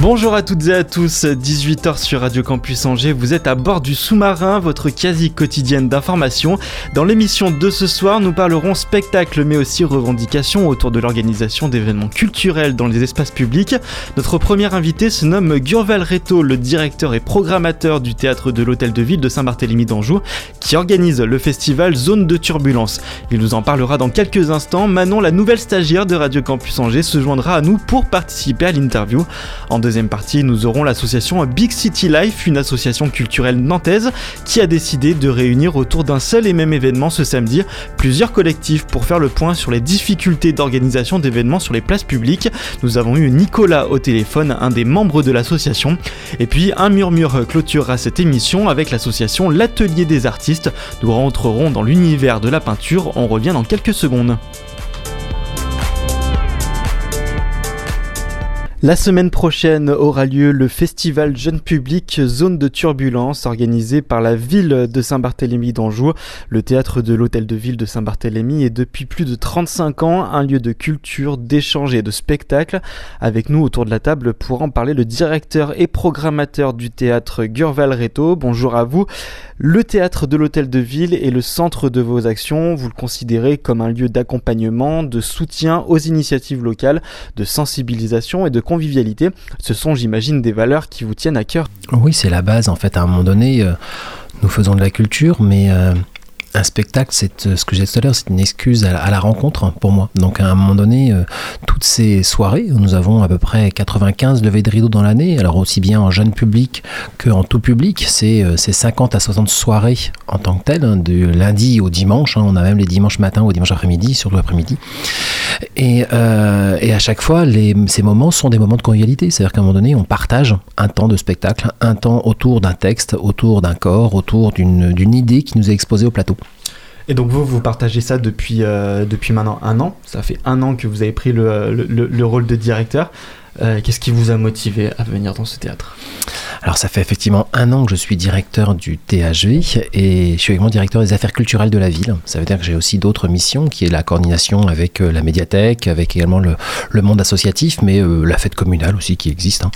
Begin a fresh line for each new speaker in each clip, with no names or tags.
Bonjour à toutes et à tous, 18h sur Radio Campus Angers, vous êtes à bord du sous-marin, votre quasi quotidienne d'information. Dans l'émission de ce soir, nous parlerons spectacle mais aussi revendications autour de l'organisation d'événements culturels dans les espaces publics. Notre premier invité se nomme Gurval Reto, le directeur et programmateur du théâtre de l'Hôtel de Ville de Saint-Barthélemy d'Anjou, qui organise le festival Zone de Turbulence. Il nous en parlera dans quelques instants. Manon, la nouvelle stagiaire de Radio Campus Angers, se joindra à nous pour participer à l'interview. Deuxième partie, nous aurons l'association Big City Life, une association culturelle nantaise qui a décidé de réunir autour d'un seul et même événement ce samedi plusieurs collectifs pour faire le point sur les difficultés d'organisation d'événements sur les places publiques. Nous avons eu Nicolas au téléphone, un des membres de l'association. Et puis un murmure clôturera cette émission avec l'association L'Atelier des artistes. Nous rentrerons dans l'univers de la peinture, on revient dans quelques secondes. La semaine prochaine aura lieu le festival Jeune Public Zone de Turbulence organisé par la ville de Saint-Barthélemy d'Anjou. Le théâtre de l'Hôtel de Ville de Saint-Barthélemy est depuis plus de 35 ans un lieu de culture, d'échange et de spectacle. Avec nous autour de la table pour en parler le directeur et programmateur du théâtre Gurval Reto. Bonjour à vous. Le théâtre de l'Hôtel de Ville est le centre de vos actions. Vous le considérez comme un lieu d'accompagnement, de soutien aux initiatives locales, de sensibilisation et de Ce sont, j'imagine, des valeurs qui vous tiennent à cœur.
Oui, c'est la base en fait. À un moment donné, euh, nous faisons de la culture, mais euh, un spectacle, c'est euh, ce que j'ai dit tout à l'heure, c'est une excuse à la, rencontre pour moi. Donc à un moment donné, euh, toutes ces soirées, nous avons à peu près 95 levées de rideau dans l'année, alors aussi bien en jeune public qu'en tout public, c'est euh, c'est 50 à 60 soirées en tant que telles, hein, du lundi au dimanche, hein. on a même les dimanches matins ou dimanche après-midi, surtout l'après-midi. Et, euh, à chaque fois, ces moments sont des moments de convivialité. C'est-à-dire qu'à un moment donné, on partage un temps de spectacle, un temps autour d'un texte, autour d'un corps, autour d'une idée qui nous est exposée au plateau.
Et donc vous, vous partagez ça depuis, euh, depuis maintenant un an. Ça fait un an que vous avez pris le, le- le- le rôle de directeur. Euh, Qu'est-ce qui vous a motivé à venir dans ce théâtre?
Alors ça fait effectivement un an que je suis directeur du THV et je suis également directeur des affaires culturelles de la ville. Ça veut dire que j'ai aussi d'autres missions qui est la coordination avec euh, la médiathèque, avec également le, le monde associatif, mais euh, la fête communale aussi qui existe. hein.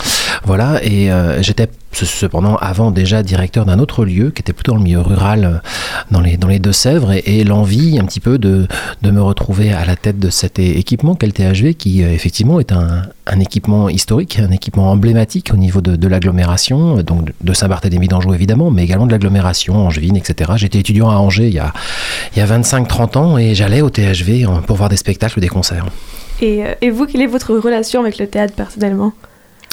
Voilà, et euh, j'étais cependant avant déjà directeur d'un autre lieu qui était plutôt dans le milieu rural euh, dans les, dans les Deux-Sèvres et, l'envie un petit peu de, de me retrouver à la tête de cet équipement qu'est le THV qui euh, effectivement est un, un équipement historique, un équipement emblématique au niveau de, de l'agglomération, euh, donc de- Saint-Barthélemy d'Anjou évidemment, mais également de l'agglomération, Angevine, etc. J'étais étudiant à Angers il y a, il y a 25-30 ans et j'allais au THV pour voir des spectacles ou des concerts.
Et, et vous, quelle est votre relation avec le théâtre personnellement?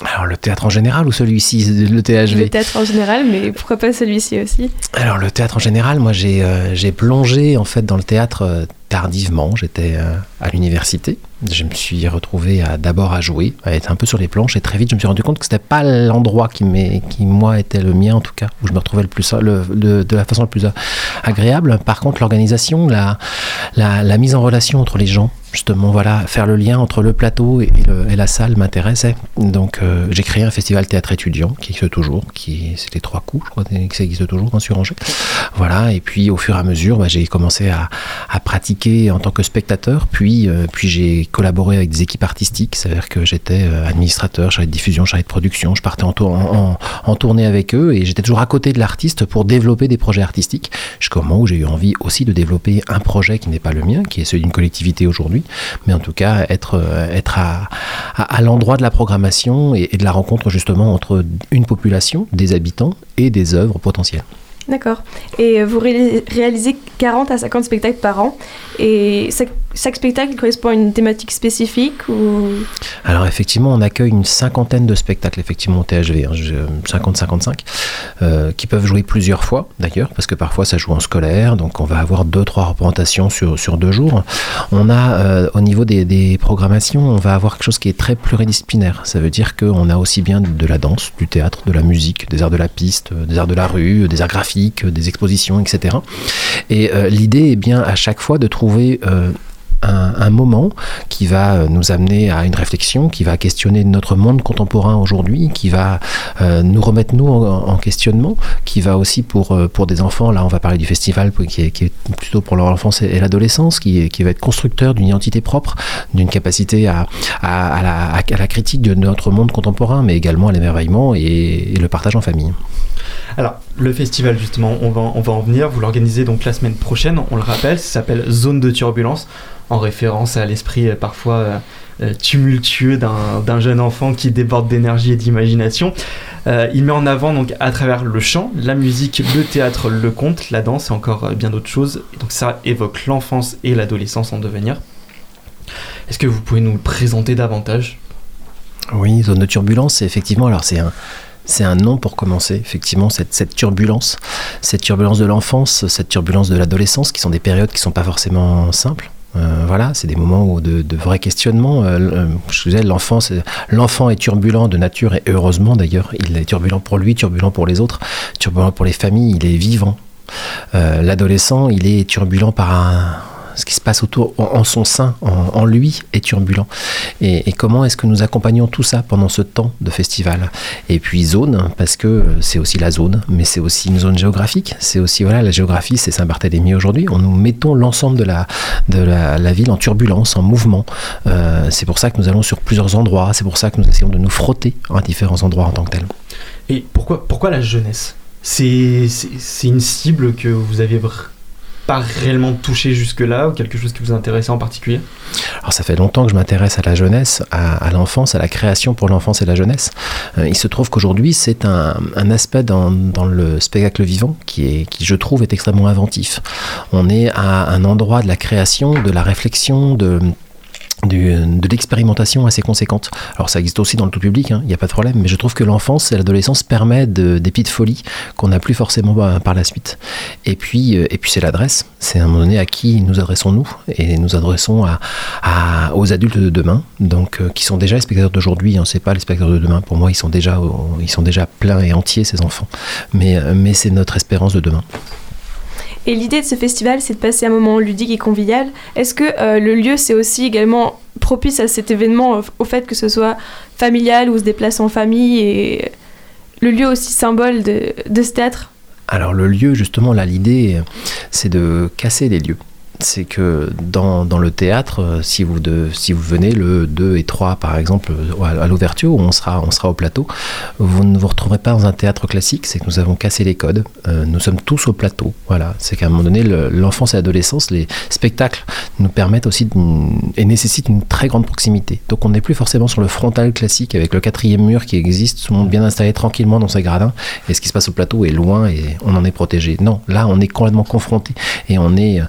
Alors le théâtre en général ou celui-ci, le THV
Le théâtre en général, mais pourquoi pas celui-ci aussi?
Alors le théâtre en général, moi j'ai euh, plongé en fait dans le théâtre euh, tardivement. J'étais euh, à l'université. Je me suis retrouvé d'abord à jouer, à être un peu sur les planches et très vite je me suis rendu compte que c'était pas l'endroit qui, qui moi était le mien en tout cas où je me retrouvais le plus le- le- de la façon la plus euh, agréable. Par contre l'organisation, la, la, la mise en relation entre les gens, justement voilà, faire le lien entre le plateau et, la salle m'intéressait. Donc euh, j'ai créé un festival théâtre étudiant qui existe toujours, qui c'était trois coups, je crois ça existe toujours dans sur Angers. Voilà, et puis au fur et à mesure, bah, j'ai commencé à, pratiquer en tant que spectateur, puis, euh, puis j'ai collaboré avec des équipes artistiques, c'est-à-dire que j'étais euh, administrateur, chargé de diffusion, chargé de production, je partais en- en tournée avec eux et j'étais toujours à côté de l'artiste pour développer des projets artistiques, jusqu'au moment où j'ai eu envie aussi de développer un projet qui n'est pas le mien, qui est celui d'une collectivité aujourd'hui, mais en tout cas être, euh, être à, à, l'endroit de la programmation et, de la rencontre justement entre une population, des habitants et des œuvres potentielles.
D'accord. Et vous ré- réalisez 40 à 50 spectacles par an. Et chaque spectacle correspond à une thématique spécifique ou...
Alors effectivement, on accueille une cinquantaine de spectacles effectivement au THV, hein, 50-55, euh, qui peuvent jouer plusieurs fois d'ailleurs, parce que parfois ça joue en scolaire, donc on va avoir deux trois représentations sur, sur deux jours. On a euh, au niveau des, programmations, on va avoir quelque chose qui est très pluridisciplinaire. Ça veut dire qu'on a aussi bien de la danse, du théâtre, de la musique, des arts de la piste, des arts de la rue, des arts graphiques, des expositions, etc. Et euh, l'idée est bien à chaque fois de trouver un, moment qui va euh, nous amener à une réflexion, qui va questionner notre monde contemporain aujourd'hui, qui va euh, nous remettre nous en, questionnement, qui va aussi pour, euh, pour des enfants, là on va parler du festival qui est, plutôt pour l'enfance et l'adolescence, qui, qui va être constructeur d'une identité propre, d'une capacité à, à, la, critique de notre monde contemporain, mais également à l'émerveillement et, et le partage en famille.
Alors, le festival, justement, on va, on va en venir. Vous l'organisez donc la semaine prochaine, on le rappelle, ça s'appelle Zone de Turbulence en référence à l'esprit euh, parfois euh, euh, tumultueux d'un jeune enfant qui déborde d'énergie et d'imagination. il met en avant donc à travers le chant, la musique, le théâtre, le conte, la danse et encore bien d'autres choses. donc ça évoque l'enfance et l'adolescence en devenir. Est-ce que vous pouvez nous le présenter davantage?
Oui, zone de turbulence, c'est effectivement alors c'est un c'est un nom pour commencer, effectivement, cette, cette turbulence, cette turbulence de l'enfance, cette turbulence de l'adolescence, qui sont des périodes qui ne sont pas forcément simples. Euh, voilà, c'est des moments de, de vrais questionnements. Euh, euh, je l'enfant est turbulent de nature et heureusement d'ailleurs, il est turbulent pour lui, turbulent pour les autres, turbulent pour les familles, il est vivant. L'adolescent, il est turbulent par un, ce qui se passe autour, en, son sein, en, lui, est turbulent. Et, comment est-ce que nous accompagnons tout ça pendant ce temps de festival? Et puis zone, parce que c'est aussi la zone, mais c'est aussi une zone géographique. C'est aussi, voilà, la géographie, c'est Saint-Barthélemy aujourd'hui. On nous mettons l'ensemble de, la, de la, ville en turbulence, en mouvement. Euh, c'est pour ça que nous allons sur plusieurs endroits. C'est pour ça que nous essayons de nous frotter à différents endroits en tant que tels.
Et pourquoi, pourquoi la jeunesse? C'est une cible que vous avez pas réellement touché jusque-là ou quelque chose qui vous intéressait en particulier
Alors ça fait longtemps que je m'intéresse à la jeunesse, à, l'enfance, à la création pour l'enfance et la jeunesse. Euh, il se trouve qu'aujourd'hui c'est un, aspect dans, le spectacle vivant qui, qui je trouve est extrêmement inventif. On est à un endroit de la création, de la réflexion, de de l'expérimentation assez conséquente. Alors ça existe aussi dans le tout public, il hein, n'y a pas de problème, mais je trouve que l'enfance et l'adolescence permettent des pieds de folie qu'on n'a plus forcément par la suite. Et puis, euh, et puis c'est l'adresse, c'est à un moment donné à qui nous adressons-nous, et nous adressons à, aux adultes de demain, donc euh, qui sont déjà les spectateurs d'aujourd'hui, hein, c'est pas les spectateurs de demain, pour moi ils sont déjà, ils sont déjà pleins et entiers ces enfants, mais, euh, mais c'est notre espérance de demain.
Et l'idée de ce festival, c'est de passer un moment ludique et convivial. Est-ce que euh, le lieu, c'est aussi également propice à cet événement, au fait que ce soit familial ou se déplace en famille et le lieu aussi symbole de, de ce théâtre?
Alors le lieu, justement, là, l'idée, c'est de casser les lieux c'est que dans, dans, le théâtre, euh, si vous, de, si vous venez le 2 et 3 par exemple à, l'ouverture où on sera, on sera au plateau, vous ne vous retrouverez pas dans un théâtre classique, c'est que nous avons cassé les codes, euh, nous sommes tous au plateau, voilà, c'est qu'à un moment donné l'enfance et l'adolescence, les spectacles nous permettent aussi et nécessitent une très grande proximité. Donc on n'est plus forcément sur le frontal classique avec le quatrième mur qui existe, tout le monde bien installé tranquillement dans ses gradins et ce qui se passe au plateau est loin et on en est protégé. Non, là on est complètement confronté et on est,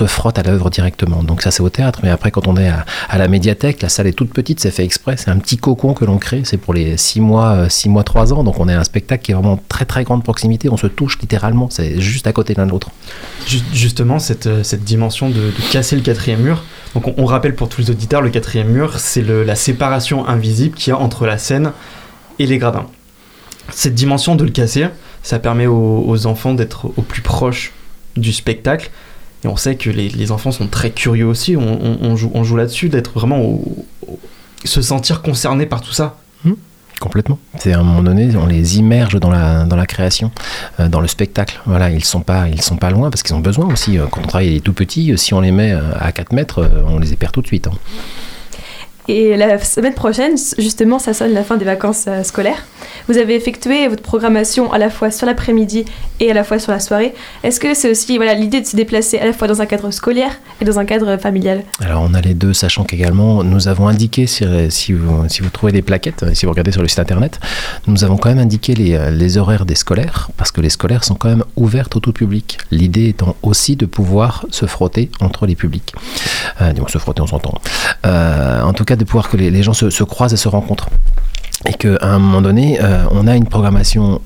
se frotte à l'œuvre directement. Donc ça c'est au théâtre, mais après quand on est à, la médiathèque, la salle est toute petite, c'est fait exprès, c'est un petit cocon que l'on crée, c'est pour les 6 mois, 6 euh, mois, 3 ans, donc on est un spectacle qui est vraiment très très grande proximité, on se touche littéralement, c'est juste à côté l'un de l'autre.
Justement, cette, euh, cette dimension de, casser le quatrième mur, donc on, rappelle pour tous les auditeurs, le quatrième mur, c'est la séparation invisible qu'il y a entre la scène et les gradins. Cette dimension de le casser, ça permet aux enfants d'être au plus proche du spectacle, et on sait que les, enfants sont très curieux aussi, on, joue, on joue là-dessus, d'être vraiment se sentir concerné par tout ça.
Mmh. complètement. C'est à un moment donné, on les immerge dans la, dans la création, euh, dans le spectacle. Voilà, ils sont pas, ils sont pas loin parce qu'ils ont besoin aussi. Euh, quand on travaille les tout petits, euh, si on les met à 4 mètres, on les perd tout de suite. Hein.
Et la semaine prochaine, justement, ça sonne la fin des vacances euh, scolaires. Vous avez effectué votre programmation à la fois sur l'après-midi et à la fois sur la soirée. Est-ce que c'est aussi voilà, l'idée de se déplacer à la fois dans un cadre scolaire et dans un cadre familial?
Alors on a les deux, sachant qu'également nous avons indiqué, si, si, vous, trouvez des plaquettes, si vous regardez sur le site internet, nous avons quand même indiqué les, horaires des scolaires, parce que les scolaires sont quand même ouvertes au tout public. L'idée étant aussi de pouvoir se frotter entre les publics. Euh, dis-moi, se frotter, on s'entend. Euh, en tout cas, de pouvoir que les, gens se, se croisent et se rencontrent. Et qu'à un moment donné, euh, on a une programmation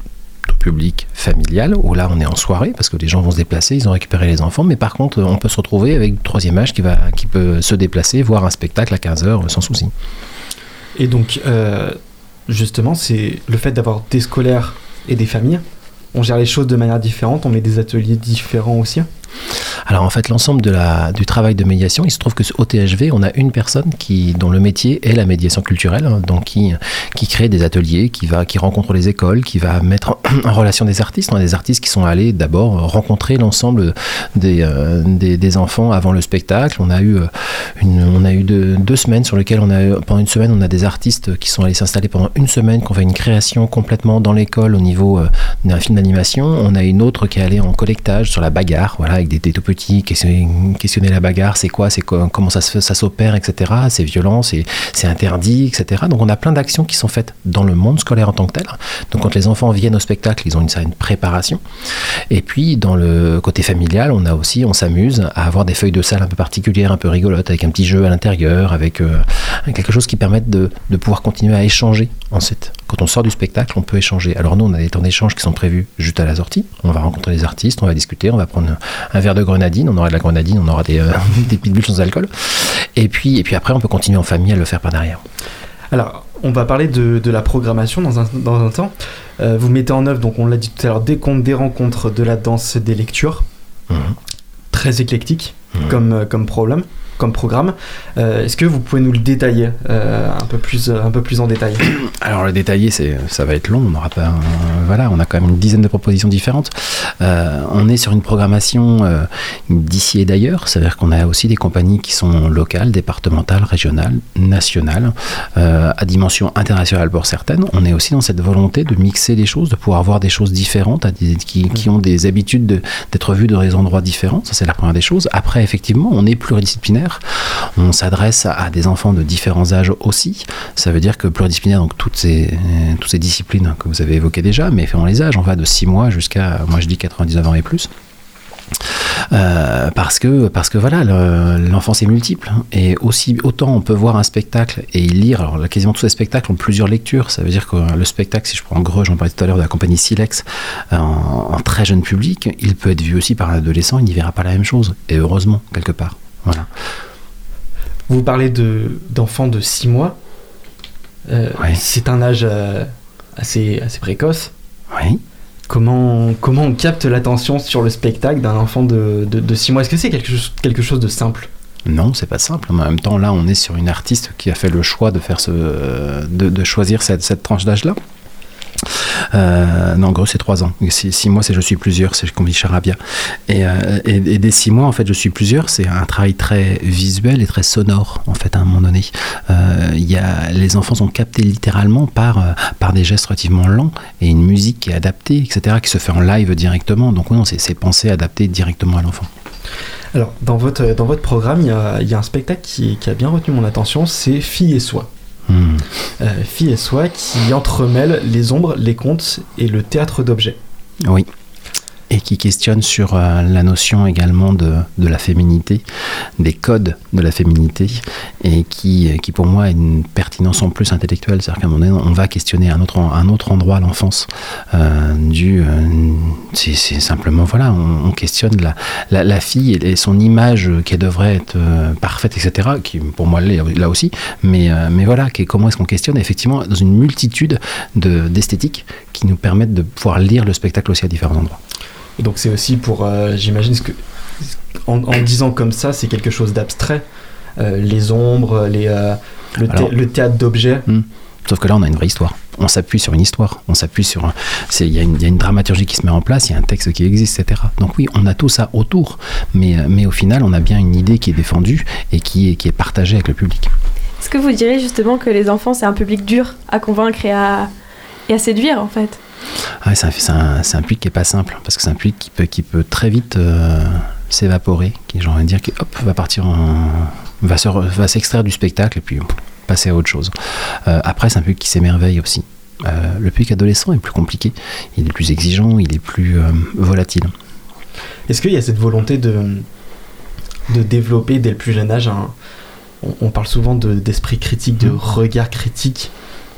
tout public familial, où là on est en soirée, parce que les gens vont se déplacer, ils ont récupéré les enfants, mais par contre on peut se retrouver avec le troisième âge qui, va, qui peut se déplacer, voir un spectacle à 15h sans souci.
Et donc, euh, justement, c'est le fait d'avoir des scolaires et des familles. On gère les choses de manière différente, on met des ateliers différents aussi.
Alors en fait, l'ensemble de la, du travail de médiation, il se trouve que au THV, on a une personne qui, dont le métier est la médiation culturelle, hein, donc qui, qui crée des ateliers, qui, va, qui rencontre les écoles, qui va mettre en relation des artistes. On a des artistes qui sont allés d'abord rencontrer l'ensemble des, euh, des, enfants avant le spectacle. On a eu, euh, on a eu deux, deux semaines sur lesquelles, on a, pendant une semaine, on a des artistes qui sont allés s'installer pendant une semaine, qui ont fait une création complètement dans l'école au niveau euh, d'un film d'animation. On a une autre qui est allée en collectage sur la bagarre, voilà, avec des, des questionner, la bagarre, c'est quoi, c'est comment ça, s'opère, etc. C'est violent, c'est, interdit, etc. Donc on a plein d'actions qui sont faites dans le monde scolaire en tant que tel. Donc quand les enfants viennent au spectacle, ils ont une certaine préparation. Et puis dans le côté familial, on a aussi, on s'amuse à avoir des feuilles de salle un peu particulières, un peu rigolotes, avec un petit jeu à l'intérieur, avec euh, quelque chose qui permette de, pouvoir continuer à échanger ensuite. Quand on sort du spectacle, on peut échanger. Alors nous, on a des temps d'échange qui sont prévus juste à la sortie. On va rencontrer les artistes, on va discuter, on va prendre un verre de grenadine, on aura de la grenadine, on aura des, euh, des pitbulls sans alcool. Et puis, et puis après, on peut continuer en famille à le faire par derrière.
Alors, on va parler de, de la programmation dans un, dans un temps. Euh, vous mettez en œuvre, donc on l'a dit tout à l'heure, des comptes, des rencontres, de la danse, des lectures.
Mhm.
Très éclectique
Mhm.
comme, euh, comme problème. Comme programme, Euh, est-ce que vous pouvez nous le détailler euh, un, peu plus, un peu plus en détail
Alors le détailler, c'est, ça va être long. On n'aura pas, un- voilà, on a quand même une dizaine de propositions différentes. Euh, on est sur une programmation euh, d'ici et d'ailleurs, c'est-à-dire qu'on a aussi des compagnies qui sont locales, départementales, régionales, nationales, euh, à dimension internationale pour certaines. On est aussi dans cette volonté de mixer les choses, de pouvoir voir des choses différentes, à des- qui, qui ont des habitudes de- d'être vues dans des endroits différents. Ça c'est la première des choses. Après, effectivement, on est pluridisciplinaire. On s'adresse à, des enfants de différents âges aussi. Ça veut dire que pluridisciplinaire, donc toutes ces, euh, disciplines que vous avez évoquées déjà, mais on les âges, on va de 6 mois jusqu'à, moi je dis 99 ans et plus. Euh, parce que parce que voilà le- l'enfance est multiple et aussi autant on peut voir un spectacle et y lire alors quasiment tous les spectacles ont plusieurs lectures ça veut dire que le spectacle si je prends Greux j'en parlais tout à l'heure de la compagnie Silex euh, en très jeune public il peut être vu aussi par un adolescent il n'y verra pas la même chose et heureusement quelque part voilà
Vous parlez de, d'enfants de 6 mois. Euh. C'est un âge euh, assez, assez précoce.
oui
Comment, comment on capte l'attention sur le spectacle d'un enfant de, de, 6 mois? Est-ce que c'est quelque chose, quelque chose de simple?
Non, c'est pas simple. Mais en même temps, là, on est sur une artiste qui a fait le choix de faire ce, de, de choisir cette, cette tranche d'âge-là. Euh, non, en gros, c'est 3 ans. 6 mois, c'est je suis plusieurs, c'est comme dit Charabia. Et, euh, et, et des 6 mois, en fait, je suis plusieurs, c'est un travail très visuel et très sonore, en fait, à un moment donné. Euh, y a, les enfants sont captés littéralement par, par des gestes relativement lents et une musique qui est adaptée, etc., qui se fait en live directement. Donc, non, c'est pensé, adapté directement à l'enfant.
Alors, dans votre, dans votre programme, il y a, il y a un spectacle qui, qui a bien retenu mon attention, c'est Fille et Soi. Euh, Fille et Soi qui entremêle les ombres, les contes et le théâtre d'objets.
Oui. Et qui questionne sur euh, la notion également de, de la féminité, des codes de la féminité, et qui, qui pour moi a une pertinence en plus intellectuelle. C'est-à-dire qu'à un moment donné, on va questionner un autre, un autre endroit l'enfance. Euh, du, euh, c'est, simplement, voilà, on, on questionne la, la, fille et, son image qui devrait être euh, parfaite, etc., qui pour moi l'est là aussi. Mais, euh, mais voilà, comment est-ce qu'on questionne effectivement dans une multitude de, d'esthétiques qui nous permettent de pouvoir lire le spectacle aussi à différents endroits.
Et donc c'est aussi pour, euh, j'imagine, ce que, en, en disant comme ça, c'est quelque chose d'abstrait. Euh, les ombres, les, euh, le, thé-
Alors-
le théâtre d'objets.
Sauf que là, on a une vraie histoire. On s'appuie sur une histoire. On s'appuie sur. Il y, a une- il y a une dramaturgie qui se met en place, il y a un texte qui existe, etc. Donc oui, on a tout ça autour. Mais, mais au final, on a bien une idée qui est défendue et qui est, qui est partagée avec le public.
Est-ce que vous direz justement que les enfants, c'est un public dur à convaincre et à, et à séduire en fait?
Ouais, c'est un, un- public qui est pas simple parce que c'est un public qui peut, qui peut très vite euh, s'évaporer, qui j'ai envie de dire qui hop va partir en, va se re- va s'extraire du spectacle et puis pff, passer à autre chose. Euh, après c'est un public qui s'émerveille aussi. Euh, le public adolescent est plus compliqué, il est plus exigeant, il est plus volatile.
Est-ce qu'il y a cette volonté de, de développer dès le plus jeune âge un- on, on parle souvent de- d'esprit critique, de
Mm.
regard critique.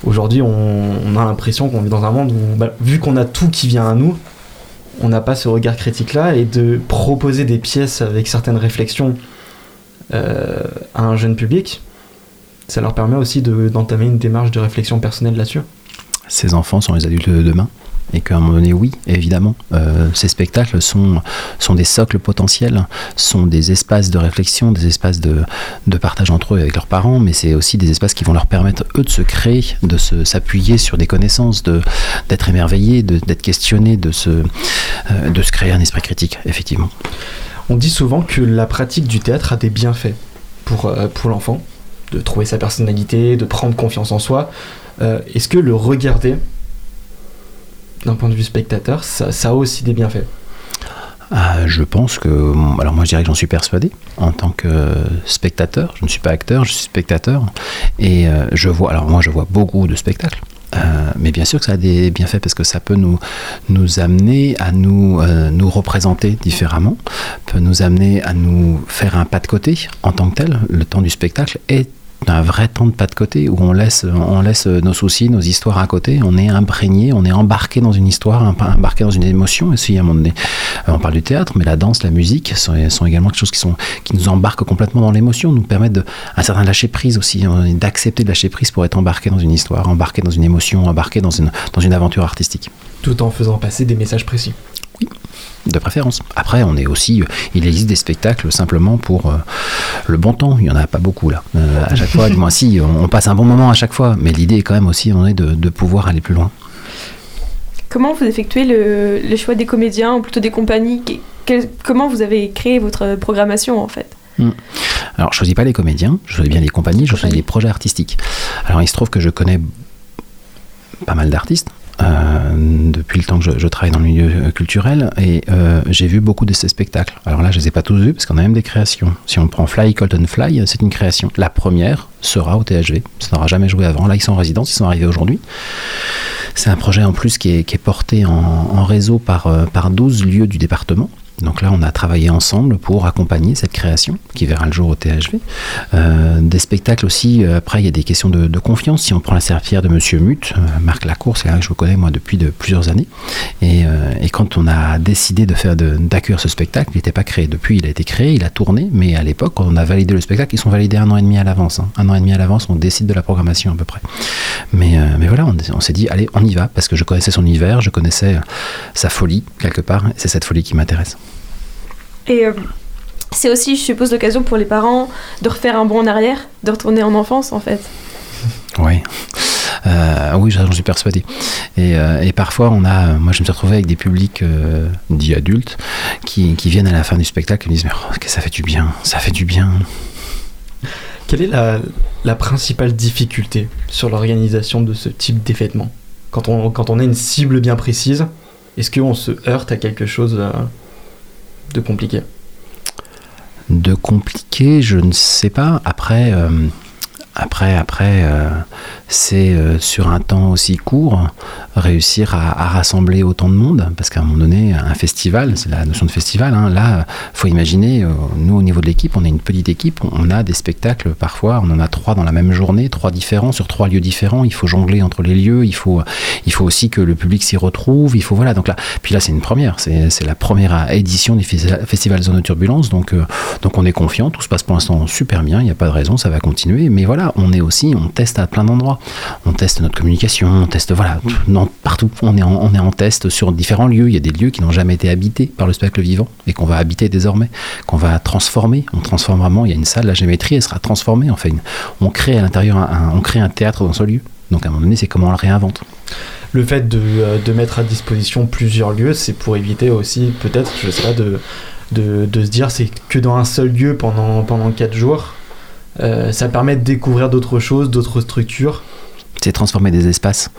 Aujourd'hui, on, a l'impression qu'on vit dans un monde où, bah, vu qu'on a tout qui vient à nous, on n'a pas ce regard critique-là et de proposer des pièces avec certaines réflexions euh, à un jeune public, ça leur permet aussi de- d'entamer une démarche de réflexion personnelle là-dessus.
Ces enfants sont les adultes de demain. Et qu'à un moment donné, oui, évidemment, euh, ces spectacles sont, sont des socles potentiels, sont des espaces de réflexion, des espaces de, de partage entre eux et avec leurs parents, mais c'est aussi des espaces qui vont leur permettre, eux, de se créer, de se- s'appuyer sur des connaissances, de- d'être émerveillés, de- d'être questionnés, de se, euh, de se créer un esprit critique, effectivement.
On dit souvent que la pratique du théâtre a des bienfaits pour, euh, pour l'enfant, de trouver sa personnalité, de prendre confiance en soi. Est-ce que le regarder, d'un point de vue spectateur, ça, a aussi des bienfaits
Ah, je pense que. Alors, moi, je dirais que j'en suis persuadé en tant que spectateur. Je ne suis pas acteur, je suis spectateur. Et euh, je vois. Alors, moi, je vois beaucoup de spectacles. Euh, mais bien sûr que ça a des bienfaits parce que ça peut nous, nous amener à nous, euh, nous représenter différemment, peut nous amener à nous faire un pas de côté en tant que tel. Le temps du spectacle est un vrai temps de pas de côté où on laisse, on laisse nos soucis, nos histoires à côté, on est imprégné, on est embarqué dans une histoire, embarqué dans une émotion. Et si à un moment donné, euh, on parle du théâtre, mais la danse, la musique sont, sont également quelque chose qui, sont, qui nous embarquent complètement dans l'émotion, nous permettent de, un certain lâcher prise aussi, hein, d'accepter de lâcher prise pour être embarqué dans une histoire, embarqué dans une émotion, embarqué dans une, dans une aventure artistique.
Tout en faisant passer des messages précis.
De préférence. Après, on est aussi, il existe des spectacles simplement pour euh, le bon temps. Il y en a pas beaucoup là. Euh, à chaque fois, du moins si, on, on passe un bon moment à chaque fois. Mais l'idée est quand même aussi, on est de, de pouvoir aller plus loin.
Comment vous effectuez le, le choix des comédiens ou plutôt des compagnies? Quel- Comment vous avez créé votre programmation en fait?
Alors, je choisis pas les comédiens, je choisis bien les compagnies, je choisis les projets artistiques. Alors, il se trouve que je connais pas mal d'artistes. Euh, depuis le temps que je, travaille dans le milieu euh, culturel et euh, j'ai vu beaucoup de ces spectacles. Alors là, je les ai pas tous vus parce qu'on a même des créations. Si on prend Fly, Colton Fly, c'est une création. La première sera au THV. Ça n'aura jamais joué avant. Là, ils sont en résidence, ils sont arrivés aujourd'hui. C'est un projet en plus qui est, porté en, réseau par, par 12 lieux du département. Donc là, on a travaillé ensemble pour accompagner cette création qui verra le jour au THV. Euh, des spectacles aussi, euh, après, il y a des questions de, confiance. Si on prend la serpillère de Monsieur Mut, euh, Marc Lacour, c'est quelqu'un que je connais moi depuis de plusieurs années. Et, quand on a décidé de faire d'accueillir ce spectacle, il n'était pas créé. Depuis, il a été créé, il a tourné, mais à l'époque, quand on a validé le spectacle, ils sont validés un an et demi à l'avance. hein. Un an et demi à l'avance, on décide de la programmation à peu près. Mais, voilà, on, on s'est dit, allez, on y va, parce que je connaissais son univers, je connaissais sa folie, quelque part, et c'est cette folie qui m'intéresse.
Et euh, c'est aussi, je suppose, l'occasion pour les parents de refaire un bond en arrière, de retourner en enfance en fait.
Oui. Euh, oui, j'en suis persuadé. Et, euh, et parfois, on a, moi, je me suis retrouvé avec des publics euh, dits adultes qui, qui viennent à la fin du spectacle et me disent Mais oh, que ça fait du bien, ça fait du bien.
Quelle est la, la principale difficulté sur l'organisation de ce type d'événement? Quand on, quand on a une cible bien précise, est-ce qu'on se heurte à quelque chose euh, de compliqué
De compliqué, je ne sais pas. Après, euh, après, après, euh, c'est euh, sur un temps aussi court réussir à, rassembler autant de monde, parce qu'à un moment donné, un festival, c'est la notion de festival. hein, là, faut imaginer, euh, nous au niveau de l'équipe, on est une petite équipe, on a des spectacles parfois, on en a trois dans la même journée, trois différents sur trois lieux différents. Il faut jongler entre les lieux, il faut, il faut aussi que le public s'y retrouve. Il faut voilà. Donc là, puis là, c'est une première, c'est la première édition du festi- festival Zone de Turbulence, donc donc on est confiant, tout se passe pour l'instant super bien, il n'y a pas de raison, ça va continuer. Mais voilà, on est aussi, on teste à plein d'endroits. On teste notre communication, on teste voilà, tout- non, partout. On est, en, on est en test sur différents lieux. Il y a des lieux qui n'ont jamais été habités par le spectacle vivant et qu'on va habiter désormais, qu'on va transformer. On transforme vraiment. Il y a une salle, la géométrie, elle sera transformée. Enfin, une- on crée à l'intérieur, un, un- on crée un théâtre dans ce lieu. Donc à un moment donné, c'est comment on le réinvente.
Le fait de, euh, de mettre à disposition plusieurs lieux, c'est pour éviter aussi, peut-être, je sais pas, de, de, de se dire c'est que dans un seul lieu pendant, pendant 4 jours. Euh, ça permet de découvrir d'autres choses, d'autres structures.
c'est transformer des espaces.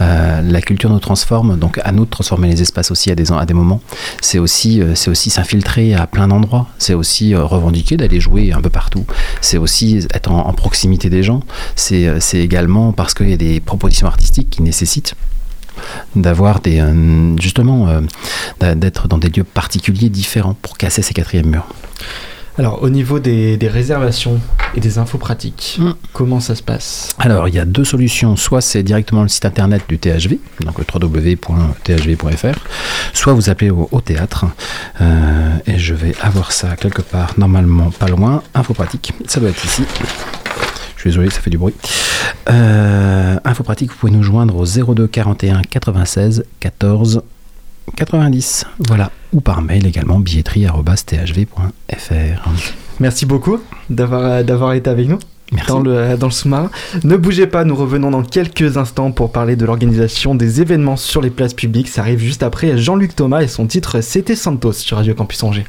Euh, la culture nous transforme, donc à nous de transformer les espaces aussi à des, à des moments. C'est aussi, euh, c'est aussi s'infiltrer à plein d'endroits. C'est aussi revendiquer d'aller jouer un peu partout. C'est aussi être en, proximité des gens. C'est, également parce qu'il y a des propositions artistiques qui nécessitent d'avoir des justement d'être dans des lieux particuliers différents pour casser ces quatrièmes murs.
Alors, au niveau des, des réservations et des infos pratiques,
Mm.
comment ça se passe?
Alors, il y a deux solutions. Soit c'est directement le site internet du THV, donc le www.thv.fr, soit vous appelez au, au théâtre. Euh, et je vais avoir ça quelque part, normalement pas loin. Info pratique, ça doit être ici. Je suis désolé, ça fait du bruit. Euh, info pratique, vous pouvez nous joindre au 02 41 96 14 90. Voilà. Ou par mail également, billetterie.thv.fr.
Merci beaucoup d'avoir d'avoir été avec nous.
Merci.
dans le, dans le sous-marin. Ne bougez pas, nous revenons dans quelques instants pour parler de l'organisation des événements sur les places publiques. Ça arrive juste après Jean-Luc Thomas et son titre C'était Santos sur Radio Campus Angers.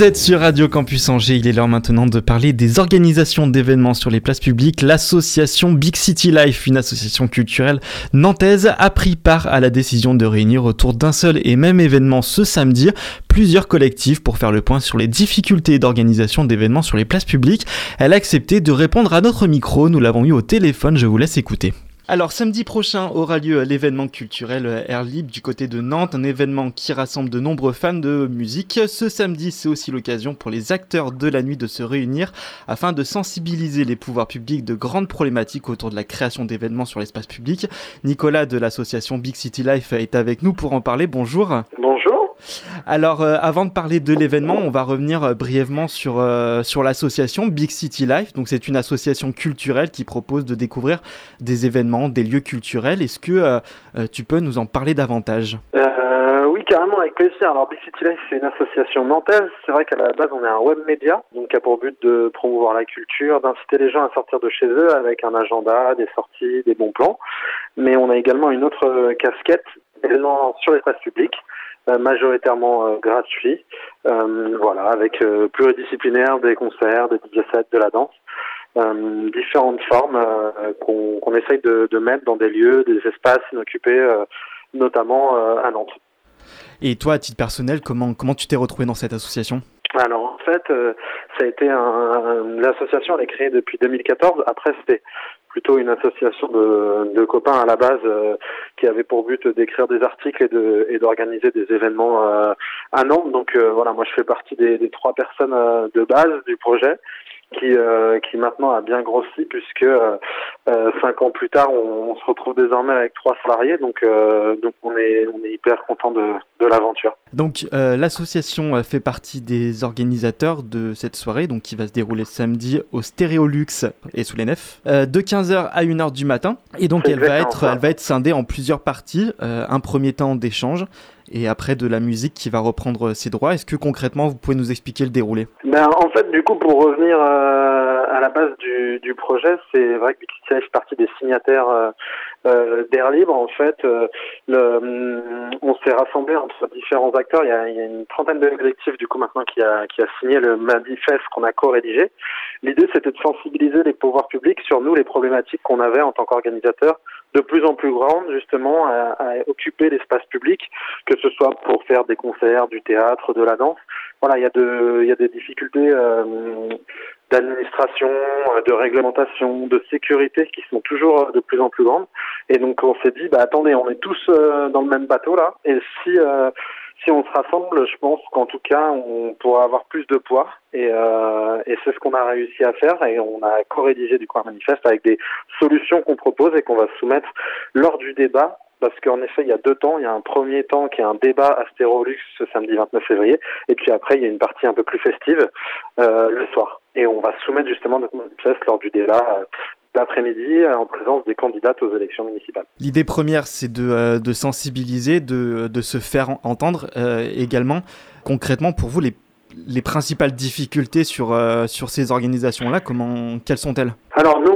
Vous êtes sur Radio Campus Angers, il est l'heure maintenant de parler des organisations d'événements sur les places publiques. L'association Big City Life, une association culturelle nantaise, a pris part à la décision de réunir autour d'un seul et même événement ce samedi plusieurs collectifs pour faire le point sur les difficultés d'organisation d'événements sur les places publiques. Elle a accepté de répondre à notre micro, nous l'avons eu au téléphone, je vous laisse écouter. Alors samedi prochain aura lieu l'événement culturel Air Libre du côté de Nantes, un événement qui rassemble de nombreux fans de musique. Ce samedi, c'est aussi l'occasion pour les acteurs de la nuit de se réunir afin de sensibiliser les pouvoirs publics de grandes problématiques autour de la création d'événements sur l'espace public. Nicolas de l'association Big City Life est avec nous pour en parler. Bonjour.
Bonjour.
Alors, euh, avant de parler de l'événement, on va revenir euh, brièvement sur, euh, sur l'association Big City Life. Donc, c'est une association culturelle qui propose de découvrir des événements, des lieux culturels. Est-ce que tu peux nous en parler davantage?
Oui, carrément, avec plaisir. Alors, Big City Life, c'est une association nantaise. C'est vrai qu'à la base, on est un web média, donc qui a pour but de promouvoir la culture, d'inciter les gens à sortir de chez eux avec un agenda, des sorties, des bons plans. Mais on a également une autre casquette, événements sur l'espace public majoritairement euh, gratuit, euh, voilà, avec pluridisciplinaire, des concerts, des DJ sets, de la danse. différentes formes qu'on essaye de, de, mettre dans des lieux, des espaces inoccupés, notamment à Nantes.
Et toi, à titre personnel, comment, comment tu t'es retrouvé dans cette association?
Alors en fait, ça a été un, l'association elle est créée depuis 2014. Après c'était plutôt une association de, copains à la base euh, qui avait pour but d'écrire des articles et de et d'organiser des événements euh, à Nantes. Donc euh, voilà, moi je fais partie des, des trois personnes de base du projet qui euh, qui maintenant a bien grossi puisque euh, euh, cinq ans plus tard on, se retrouve désormais avec trois salariés. Donc donc on est on est hyper content de, de l'aventure.
Donc l'association fait partie des organisateurs de cette soirée donc qui va se dérouler samedi au Stéréolux et sous les nefs de 15h à 1h du matin. Et donc elle va être elle va être scindée en plusieurs parties un premier temps d'échange et après de la musique qui va reprendre ses droits. Est-ce que concrètement vous pouvez nous expliquer le déroulé?
Ben, En fait, du coup, pour revenir euh, à la base du, projet, c'est vrai que Big fait partie des signataires euh, d'Air Libre. En fait, euh, le, hum, on s'est rassemblé entre différents acteurs. Il y a, il y a une trentaine de collectifs du coup maintenant qui a, qui a signé le manifeste qu'on a co-rédigé. L'idée, c'était de sensibiliser les pouvoirs publics sur nous, les problématiques qu'on avait en tant qu'organisateurs de plus en plus grandes justement à, à occuper l'espace public, que ce soit pour faire des concerts, du théâtre, de la danse. Voilà, il y a, de, il y a des difficultés euh, d'administration, euh, de réglementation, de sécurité qui sont toujours euh, de plus en plus grandes. Et donc on s'est dit, bah attendez, on est tous euh, dans le même bateau là. Et si si on se rassemble, je pense qu'en tout cas on pourra avoir plus de poids. Et, et c'est ce qu'on a réussi à faire. Et on a co-rédigé du coup un manifeste avec des solutions qu'on propose et qu'on va soumettre lors du débat parce qu'en effet, il y a deux temps. Il y a un premier temps qui est un débat Astérolux ce samedi 29 février, et puis après, il y a une partie un peu plus festive euh, le soir. Et on va soumettre justement notre manifeste lors du débat euh, d'après-midi en présence des candidates aux élections municipales.
L'idée première, c'est de, euh, de, sensibiliser, de, de, se faire entendre euh, également. Concrètement, pour vous, les, les principales difficultés sur, euh, sur ces organisations-là, comment, quelles sont-elles?
Alors nous,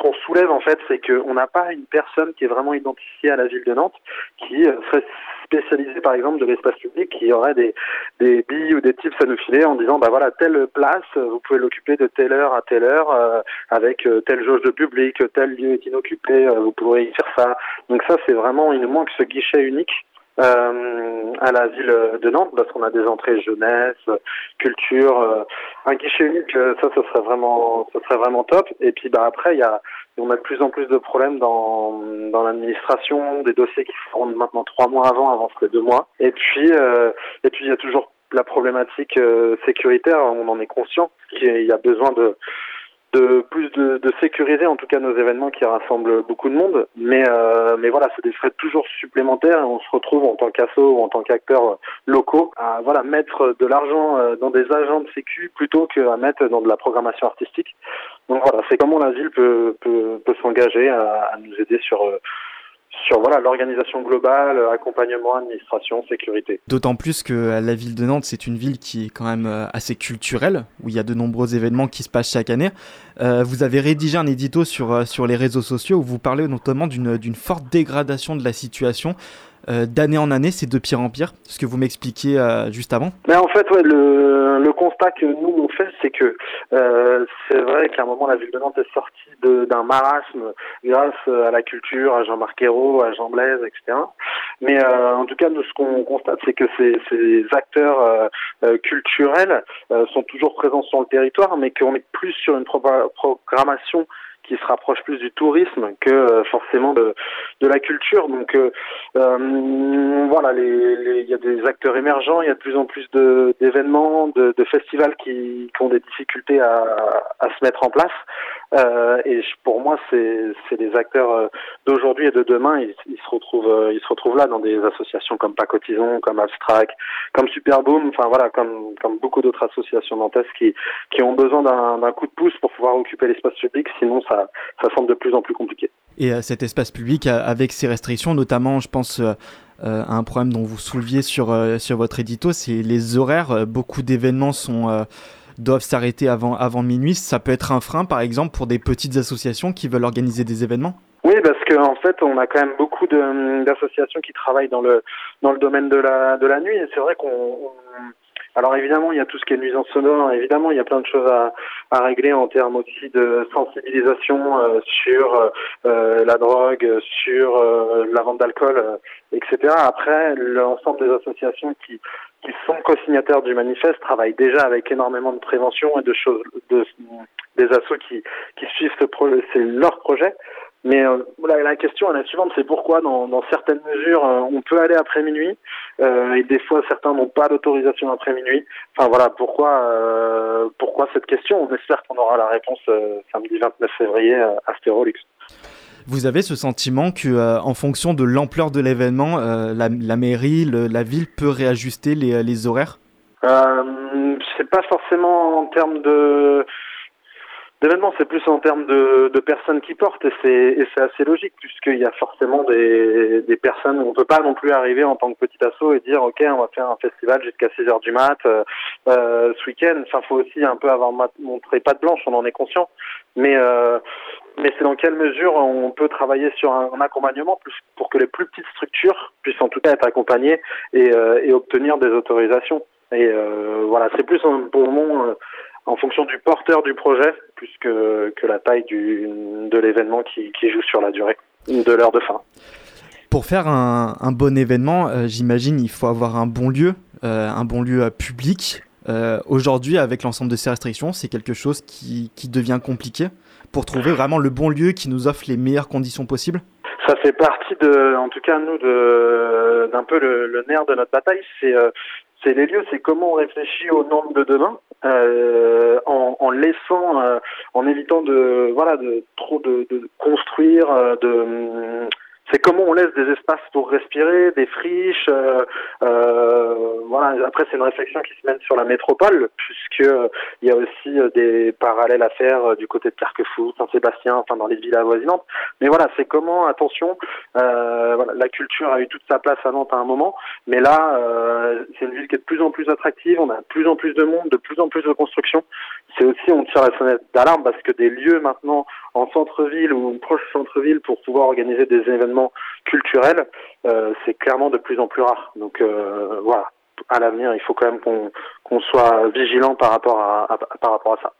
qu'on soulève en fait, c'est qu'on n'a pas une personne qui est vraiment identifiée à la ville de Nantes qui euh, serait spécialisée par exemple de l'espace public qui aurait des, des billes ou des tips à nous filer en disant bah voilà telle place vous pouvez l'occuper de telle heure à telle heure euh, avec euh, telle jauge de public tel lieu est inoccupé vous pourrez y faire ça. Donc ça c'est vraiment il nous manque ce guichet unique euh, à la ville de Nantes parce qu'on a des entrées jeunesse, culture, euh, un guichet unique, euh, ça, ce serait vraiment, ce serait vraiment top. Et puis bah après, il y a, on a de plus en plus de problèmes dans dans l'administration, des dossiers qui feront maintenant trois mois avant, avant que deux mois. Et puis et puis il y a toujours la problématique sécuritaire, on en est conscient qu'il y a besoin de de plus de, de, sécuriser en tout cas nos événements qui rassemblent beaucoup de monde. Mais euh, mais voilà, c'est des frais toujours supplémentaires on se retrouve en tant qu'asso ou en tant qu'acteur locaux à voilà mettre de l'argent euh, dans des agents de sécu plutôt qu'à mettre dans de la programmation artistique. Donc voilà, c'est comment la ville peut peut, peut s'engager à, à, nous aider sur euh, sur voilà l'organisation globale, accompagnement, administration, sécurité.
D'autant plus que la ville de Nantes, c'est une ville qui est quand même assez culturelle, où il y a de nombreux événements qui se passent chaque année. vous avez rédigé un édito sur, sur les réseaux sociaux où vous parlez notamment d'une forte dégradation de la situation. Euh, d'année en année, c'est de pire en pire, ce que vous m'expliquiez euh, juste avant
Mais en fait, ouais, le, le constat que nous c'est que euh, c'est vrai qu'à un moment, la ville de Nantes est sortie d'un marasme grâce à la culture, à Jean-Marc Ayrault, à Jean Blaise, etc. Mais en tout cas, nous, ce qu'on constate, c'est que ces, ces acteurs culturels sont toujours présents sur le territoire, mais qu'on est plus sur une programmation qui se rapproche plus du tourisme que euh, forcément de, de la culture. Donc euh, euh voilà, il y a des acteurs émergents, il y a de plus en plus d'événements, de, de, festivals qui, qui, ont des difficultés à, à, se mettre en place. Euh, et pour moi, c'est des acteurs euh, d'aujourd'hui et de demain. Ils, se retrouvent, ils se retrouvent là dans des associations comme Pacotison, comme Abstract, comme Superboom, enfin voilà, comme, comme beaucoup d'autres associations dantesques qui, qui ont besoin d'un coup de pouce pour pouvoir occuper l'espace public. Sinon, ça ça, semble de plus en plus compliqué.
Et euh, cet espace public, euh, avec ces restrictions, notamment, je pense, euh, à un problème dont vous souleviez sur, sur votre édito, c'est les horaires. Beaucoup d'événements sont doivent s'arrêter avant, avant minuit. Ça peut être un frein, par exemple, pour des petites associations qui veulent organiser des événements?
Oui, parce qu'en en fait, on a quand même beaucoup d'associations qui travaillent dans le, dans le domaine de la, de la nuit. Et c'est vrai qu'on alors évidemment, il y a tout ce qui est nuisance sonore. Évidemment, il y a plein de choses à, à régler en termes aussi de sensibilisation euh, sur euh, la drogue, sur euh, la vente d'alcool, etc. Après, l'ensemble des associations qui qui sont co-signataires du manifeste travaillent déjà avec énormément de prévention et de choses, de, des assos qui qui suivent ce projet, c'est leur projet. Mais euh, la question est la suivante, c'est pourquoi dans, dans, certaines mesures euh, on peut aller après minuit euh, et des fois certains n'ont pas d'autorisation après minuit. Enfin voilà, pourquoi pourquoi cette question? On espère qu'on aura la réponse samedi 29 février à Stérolux.
Vous avez ce sentiment que, en fonction de l'ampleur de l'événement, la, la, mairie, le, la ville peut réajuster les, les horaires?
C'est pas forcément en termes de L'événement, c'est plus en termes de, de, personnes qui portent et c'est assez logique puisqu'il y a forcément des, des personnes on peut pas non plus arriver en tant que petit assaut et dire ok on va faire un festival jusqu'à 6 heures du mat euh, euh, ce week-end. Enfin, faut aussi un peu avoir montré pas de blanche, on en est conscient. Mais euh, mais c'est dans quelle mesure on peut travailler sur un, accompagnement plus pour que les plus petites structures puissent en tout cas être accompagnées et, euh, et obtenir des autorisations. Et euh, voilà, c'est plus pour moment en fonction du porteur du projet, plus que, que la taille du, de l'événement qui, qui, joue sur la durée de l'heure de fin.
Pour faire un, un bon événement, euh, j'imagine il faut avoir un bon lieu, euh, un bon lieu euh, public. Aujourd'hui, avec l'ensemble de ces restrictions, c'est quelque chose qui, qui devient compliqué pour trouver vraiment le bon lieu qui nous offre les meilleures conditions possibles
ça fait partie de, en tout cas nous, d'un peu le, le, nerf de notre bataille, c'est c'est les lieux, c'est comment on réfléchit au nombre de demain, euh, en, en, laissant, euh, en évitant de, voilà, de trop de, construire, euh, de c'est comment on laisse des espaces pour respirer, des friches. Euh, euh, voilà. Après, c'est une réflexion qui se mène sur la métropole, puisque euh, il y a aussi euh, des parallèles à faire du côté de Carquefou, Saint-Sébastien, enfin dans les villes avoisinantes. Mais voilà, c'est comment, attention, voilà, la culture a eu toute sa place à Nantes à un moment, mais là, c'est une ville qui est de plus en plus attractive. On a de plus en plus de monde, de plus en plus de construction. C'est aussi, on tire la sonnette d'alarme parce que des lieux maintenant en centre-ville ou proche centre-ville pour pouvoir organiser des événements culturels, euh, c'est clairement de plus en plus rare. Donc euh, voilà, à l'avenir, il faut quand même qu'on soit vigilant par rapport à, par rapport à ça.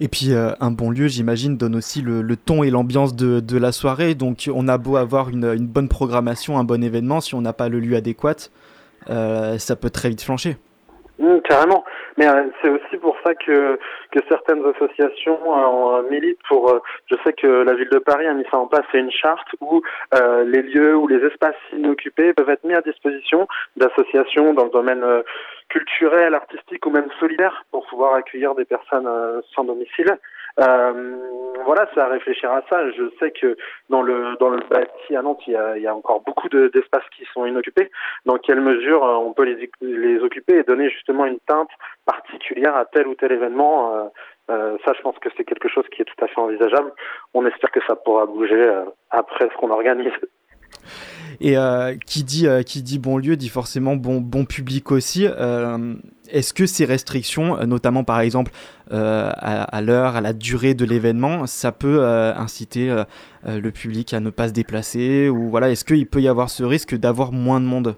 Et puis euh, un bon lieu, j'imagine, donne aussi le, ton et l'ambiance de, de, la soirée. Donc on a beau avoir une, bonne programmation, un bon événement, si on n'a pas le lieu adéquat, ça peut très vite flancher.
Mmh, carrément. Mais euh, c'est aussi pour ça que, que certaines associations euh, militent pour. Euh, je sais que la ville de Paris a mis ça en place, c'est une charte où les lieux ou les espaces inoccupés peuvent être mis à disposition d'associations dans le domaine culturel, artistique ou même solidaire pour pouvoir accueillir des personnes sans domicile. Euh, voilà, c'est à réfléchir à ça. Je sais que dans le dans le bâti à Nantes, il y a, encore beaucoup d'espaces qui sont inoccupés. Dans quelle mesure euh, on peut les, les occuper et donner justement une teinte particulière à tel ou tel événement euh, euh, ça, je pense que c'est quelque chose qui est tout à fait envisageable. On espère que ça pourra bouger euh, après ce qu'on organise.
Et euh, qui, dit, euh, bon lieu dit forcément bon, public aussi. Euh, Est-ce que ces restrictions, notamment par exemple à, à l'heure, à la durée de l'événement, ça peut inciter le public à ne pas se déplacer ou voilà, est-ce qu'il peut y avoir ce risque d'avoir moins de monde?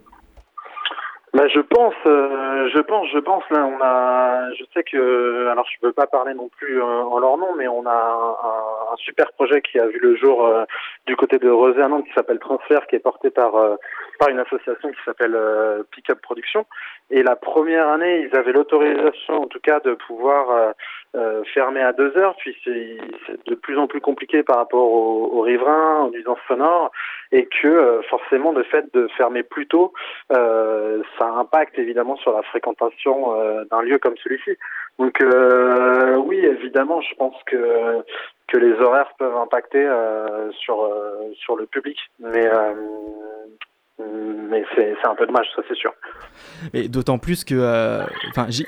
Bah, je pense, euh, je pense, je pense. Là, on a, je sais que, alors je peux pas parler non plus euh, en leur nom, mais on a un, un- super projet qui a vu le jour euh, du côté de Rosé qui s'appelle Transfert, qui est porté par euh, par une association qui s'appelle euh, Pickup Production. Et la première année, ils avaient l'autorisation, en tout cas, de pouvoir euh, fermer à deux heures. Puis c'est de plus en plus compliqué par rapport aux, aux riverains, aux nuisances sonores, et que euh, forcément, le fait de fermer plus tôt euh, ça impacte évidemment sur la fréquentation euh, d'un lieu comme celui-ci. Donc euh, oui, évidemment, je pense que que les horaires peuvent impacter euh, sur sur le public, mais mais c'est un peu dommage, ça c'est sûr.
Et d'autant plus que, euh,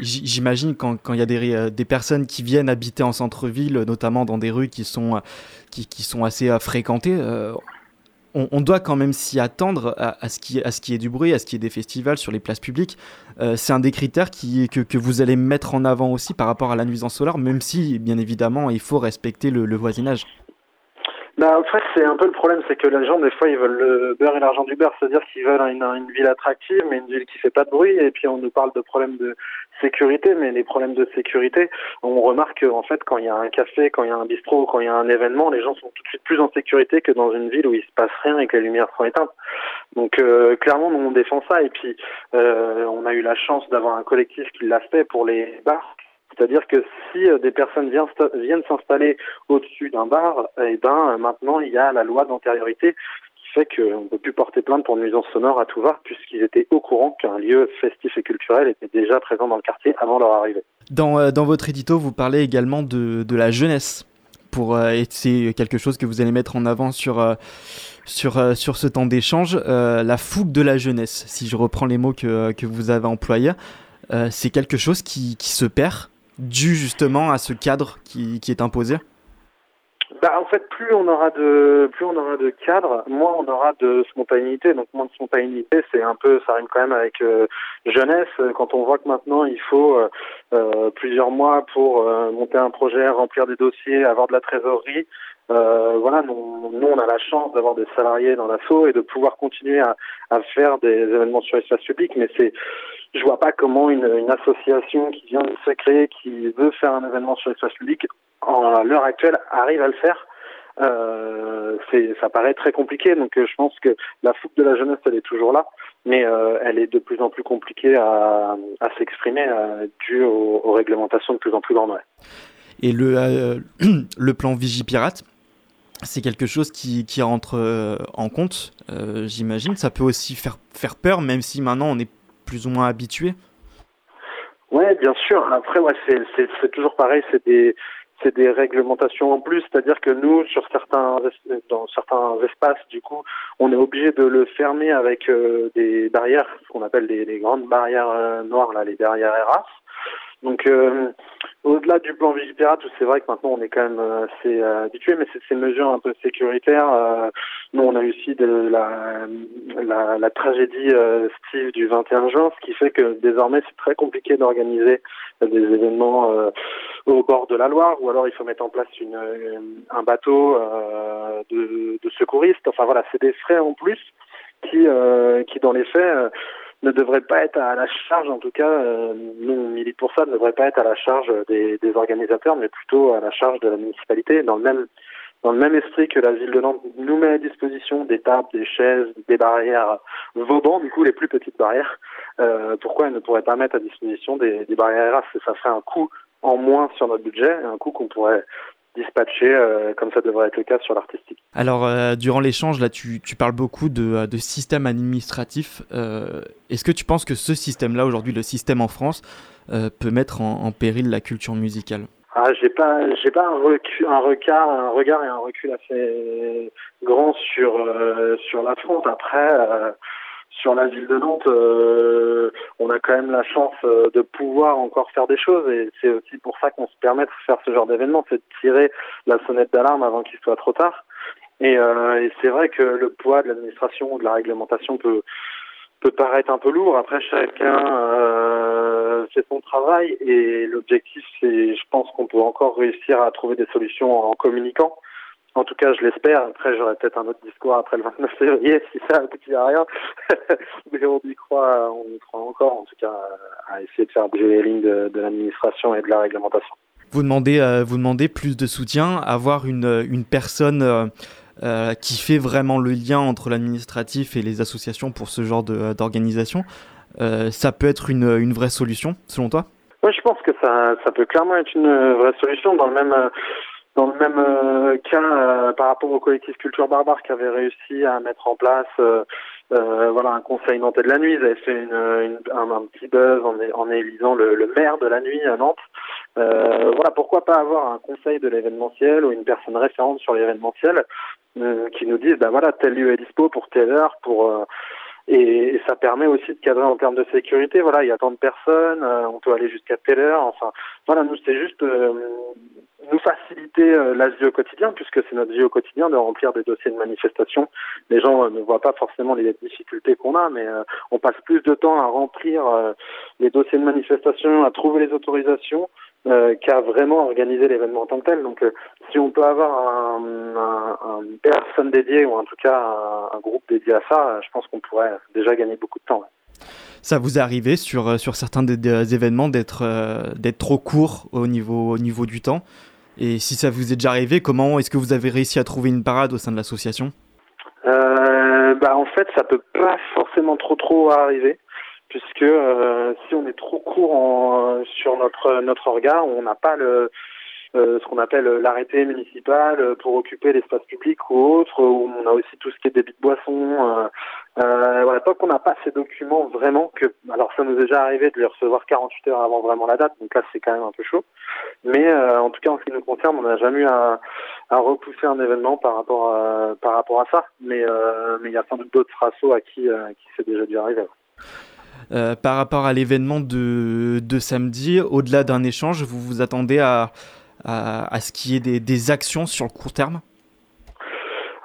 j'imagine quand il y a euh, des personnes qui viennent habiter en centre-ville, notamment dans des rues qui sont, euh, qui, sont assez euh, fréquentées, euh, on, doit quand même s'y attendre à, ce qui, à ce est du bruit, à ce qui est des festivals sur les places publiques. Euh, c'est un des critères que, vous allez mettre en avant aussi par rapport à la nuisance sonore, même si, bien évidemment, il faut respecter le voisinage.
Bah, en fait, c'est un peu le problème, c'est que les gens, des fois, ils veulent le beurre et l'argent du beurre, c'est-à-dire qu'ils veulent une, ville attractive, mais une ville qui fait pas de bruit, et puis on nous parle de problèmes de sécurité, mais les problèmes de sécurité, on remarque en fait, quand il y a un café, quand il y a un bistrot, quand il y a un événement, les gens sont tout de suite plus en sécurité que dans une ville où il se passe rien et que les lumières sont éteintes. Donc, euh, clairement, nous, on défend ça, et puis, euh, on a eu la chance d'avoir un collectif qui l'a fait pour les bars, c'est-à-dire que si euh, des personnes viennent, sta- viennent s'installer au-dessus d'un bar, eh ben euh, maintenant il y a la loi d'antériorité qui fait qu'on ne peut plus porter plainte pour nuisance sonore à tout va, puisqu'ils étaient au courant qu'un lieu festif et culturel était déjà présent dans le quartier avant leur arrivée.
Dans, euh, votre édito, vous parlez également de, la jeunesse. Pour, c'est quelque chose que vous allez mettre en avant sur, sur, sur ce temps d'échange. la fougue de la jeunesse, si je reprends les mots que, que vous avez employés, c'est quelque chose qui, qui se perd, dû justement à ce cadre qui, qui est imposé.
Bah, en fait, plus on aura de, plus on aura de cadre, moins on aura de spontanéité. Donc, moins de spontanéité, c'est un peu, ça rime quand même avec euh, jeunesse. Quand on voit que maintenant il faut euh, euh, plusieurs mois pour monter un projet, remplir des dossiers, avoir de la trésorerie. Voilà, nous, nous, on a la chance d'avoir des salariés dans l'assaut et de pouvoir continuer à, à faire des événements sur l'espace public. Mais c'est, je vois pas comment une, association qui vient de se créer, qui veut faire un événement sur l'espace public, en, à l'heure actuelle, arrive à le faire. Euh, ça paraît très compliqué. Donc, euh, je pense que la fougue de la jeunesse, elle est toujours là, mais euh, elle est de plus en plus compliquée à, s'exprimer euh, due aux, réglementations de plus en plus grandes.
Et le, plan Vigipirate, c'est quelque chose qui, rentre en compte, j'imagine. Ça peut aussi faire, faire peur, même si maintenant on est plus ou moins habitué.
Ouais, bien sûr. Après, ouais, c'est, toujours pareil. C'est des, c'est des réglementations en plus. C'est-à-dire que nous, sur certains, dans certains espaces, du coup, on est obligé de le fermer avec euh, des barrières, ce qu'on appelle des, des grandes barrières euh, noires, là, les barrières ERAS. Donc, euh, au-delà du plan Vigipirate, c'est vrai que maintenant on est quand même euh, assez euh, habitué, mais c'est ces mesures un peu sécuritaires. euh, nous, on a eu aussi de la, la, la tragédie euh, Steve du 21 juin, ce qui fait que désormais c'est très compliqué d'organiser des événements au bord de la Loire, ou alors il faut mettre en place une, un bateau de, de secouristes. Enfin voilà, c'est des frais en plus qui, qui dans les faits ne devraient pas être à la charge, en tout cas, euh, nous on milite pour ça, ne devraient pas être à la charge des, des organisateurs, mais plutôt à la charge de la municipalité, dans le même dans le même esprit que la ville de Nantes nous met à disposition des tables, des chaises, des barrières Vauban, du coup les plus petites barrières, euh, pourquoi elle ne pourrait pas mettre à disposition des, des barrières RAS Ça ferait un coût en moins sur notre budget, un coût qu'on pourrait dispatcher euh, comme ça devrait être le cas sur l'artistique.
Alors, euh, durant l'échange, là, tu, tu parles beaucoup de, de système administratif. Euh, Est-ce que tu penses que ce système-là, aujourd'hui, le système en France, euh, peut mettre en, en péril la culture musicale?
Ah, j'ai pas, j'ai pas un, recul, un regard, un regard et un recul assez grand sur euh, sur la France. Après, euh, sur la ville de Nantes, euh, on a quand même la chance euh, de pouvoir encore faire des choses et c'est aussi pour ça qu'on se permet de faire ce genre d'événement, c'est de tirer la sonnette d'alarme avant qu'il soit trop tard. Et, euh, et c'est vrai que le poids de l'administration ou de la réglementation peut peut paraître un peu lourd. Après, chacun euh, fait son travail et l'objectif, c'est, je pense qu'on peut encore réussir à trouver des solutions en communiquant. En tout cas, je l'espère. Après, j'aurai peut-être un autre discours après le 29 février si ça aboutit à rien. Mais on y croit, on y croit encore, en tout cas, à essayer de faire bouger les lignes de, de l'administration et de la réglementation.
Vous demandez, euh, vous demandez plus de soutien, avoir une, une personne euh, euh, qui fait vraiment le lien entre l'administratif et les associations pour ce genre d'organisation. Ça peut être une, une vraie solution, selon toi?
Moi, je pense que ça, ça peut clairement être une vraie solution dans le même, dans le même euh, cas euh, par rapport au collectif Culture Barbare qui avait réussi à mettre en place, euh, euh, voilà, un conseil nantais de la nuit. Ils avaient fait une, une- un, petit buzz en, en élisant le, le maire de la nuit à Nantes. Euh, voilà, pourquoi pas avoir un conseil de l'événementiel ou une personne référente sur l'événementiel euh, qui nous dise, bah voilà, tel lieu est dispo pour telle heure, pour et, ça permet aussi de cadrer en termes de sécurité. Voilà, il y a tant de personnes, euh, on peut aller jusqu'à telle heure. Enfin, voilà, nous c'est juste euh, nous faciliter euh, la vie au quotidien, puisque c'est notre vie au quotidien de remplir des dossiers de manifestation. Les gens euh, ne voient pas forcément les difficultés qu'on a, mais euh, on passe plus de temps à remplir les dossiers de manifestation, à trouver les autorisations. Euh, qu'à vraiment organiser l'événement en tant que tel. Donc, euh, si on peut avoir un, un- un- une personne dédiée ou en tout cas un, un groupe dédié à ça, euh, je pense qu'on pourrait déjà gagner beaucoup de temps. ouais.
Ça vous est arrivé sur, euh, sur certains des, des événements d'être euh, d'être trop court au niveau, au niveau du temps? Et si ça vous est déjà arrivé, comment est-ce que vous avez réussi à trouver une parade au sein de l'association?
Bah, en fait, ça peut pas forcément trop trop arriver, puisque euh, si on est trop court en, sur notre notre orga, on n'a pas le euh, ce qu'on appelle l'arrêté municipal pour occuper l'espace public ou autre, où on a aussi tout ce qui est débit de boissons. Euh, euh, voilà, tant qu'on n'a pas ces documents vraiment que, alors ça nous est déjà arrivé de les recevoir 48 heures avant vraiment la date, donc là c'est quand même un peu chaud. Mais euh, en tout cas en ce qui nous concerne, on n'a jamais eu à, à repousser un événement par rapport à, par rapport à ça. Mais euh, mais il y a sans doute d'autres assos à qui euh, qui c'est déjà dû arriver.
Euh, par rapport à l'événement de, de samedi, au-delà d'un échange, vous vous attendez à, à, ce qu'il y ait des, des actions sur le court terme?